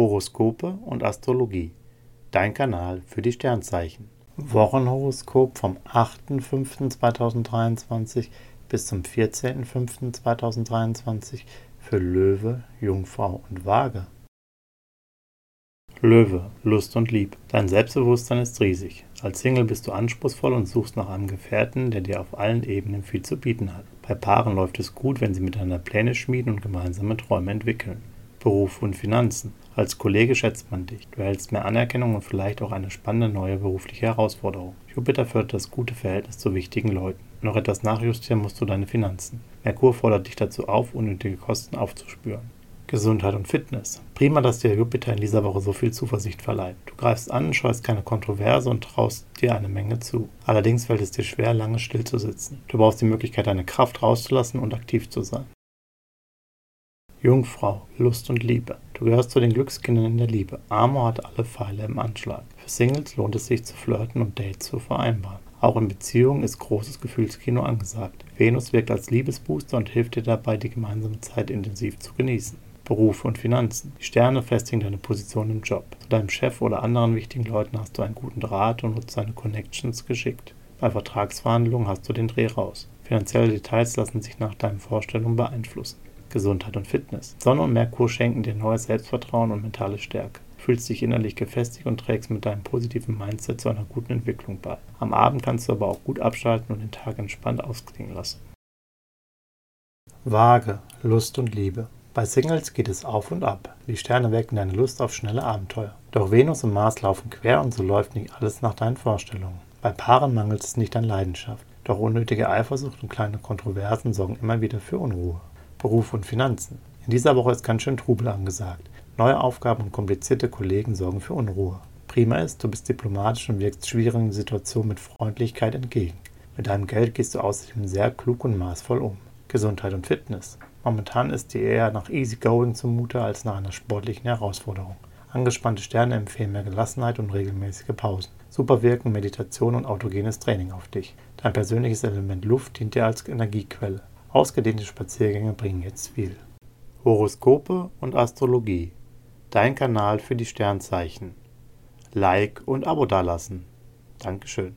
Horoskope und Astrologie. Dein Kanal für die Sternzeichen. Wochenhoroskop vom 8.5.2023 bis zum 14.05.2023 für Löwe, Jungfrau und Waage. Löwe, Lust und Lieb. Dein Selbstbewusstsein ist riesig. Als Single bist du anspruchsvoll und suchst nach einem Gefährten, der dir auf allen Ebenen viel zu bieten hat. Bei Paaren läuft es gut, wenn sie miteinander Pläne schmieden und gemeinsame Träume entwickeln. Beruf und Finanzen. Als Kollege schätzt man dich. Du erhältst mehr Anerkennung und vielleicht auch eine spannende neue berufliche Herausforderung. Jupiter fördert das gute Verhältnis zu wichtigen Leuten. Noch etwas nachjustieren musst du deine Finanzen. Merkur fordert dich dazu auf, unnötige Kosten aufzuspüren. Gesundheit und Fitness. Prima, dass dir Jupiter in dieser Woche so viel Zuversicht verleiht. Du greifst an, scheust keine Kontroverse und traust dir eine Menge zu. Allerdings fällt es dir schwer, lange still zu sitzen. Du brauchst die Möglichkeit, deine Kraft rauszulassen und aktiv zu sein. Jungfrau, Lust und Liebe. Du gehörst zu den Glückskindern in der Liebe. Amor hat alle Pfeile im Anschlag. Für Singles lohnt es sich zu flirten und Dates zu vereinbaren. Auch in Beziehungen ist großes Gefühlskino angesagt. Venus wirkt als Liebesbooster und hilft dir dabei, die gemeinsame Zeit intensiv zu genießen. Beruf und Finanzen. Die Sterne festigen deine Position im Job. Zu deinem Chef oder anderen wichtigen Leuten hast du einen guten Draht und nutzt deine Connections geschickt. Bei Vertragsverhandlungen hast du den Dreh raus. Finanzielle Details lassen sich nach deinen Vorstellungen beeinflussen. Gesundheit und Fitness. Sonne und Merkur schenken dir neues Selbstvertrauen und mentale Stärke. Fühlst dich innerlich gefestigt und trägst mit deinem positiven Mindset zu einer guten Entwicklung bei. Am Abend kannst du aber auch gut abschalten und den Tag entspannt ausklingen lassen. Waage, Lust und Liebe. Bei Singles geht es auf und ab. Die Sterne wecken deine Lust auf schnelle Abenteuer. Doch Venus und Mars laufen quer und so läuft nicht alles nach deinen Vorstellungen. Bei Paaren mangelt es nicht an Leidenschaft. Doch unnötige Eifersucht und kleine Kontroversen sorgen immer wieder für Unruhe. Beruf und Finanzen. In dieser Woche ist ganz schön Trubel angesagt. Neue Aufgaben und komplizierte Kollegen sorgen für Unruhe. Prima ist, du bist diplomatisch und wirkst schwierigen Situationen mit Freundlichkeit entgegen. Mit deinem Geld gehst du außerdem sehr klug und maßvoll um. Gesundheit und Fitness. Momentan ist dir eher nach Easygoing zumute als nach einer sportlichen Herausforderung. Angespannte Sterne empfehlen mehr Gelassenheit und regelmäßige Pausen. Super wirken Meditation und autogenes Training auf dich. Dein persönliches Element Luft dient dir als Energiequelle. Ausgedehnte Spaziergänge bringen jetzt viel. Horoskope und Astrologie. Dein Kanal für die Sternzeichen. Like und Abo dalassen. Dankeschön.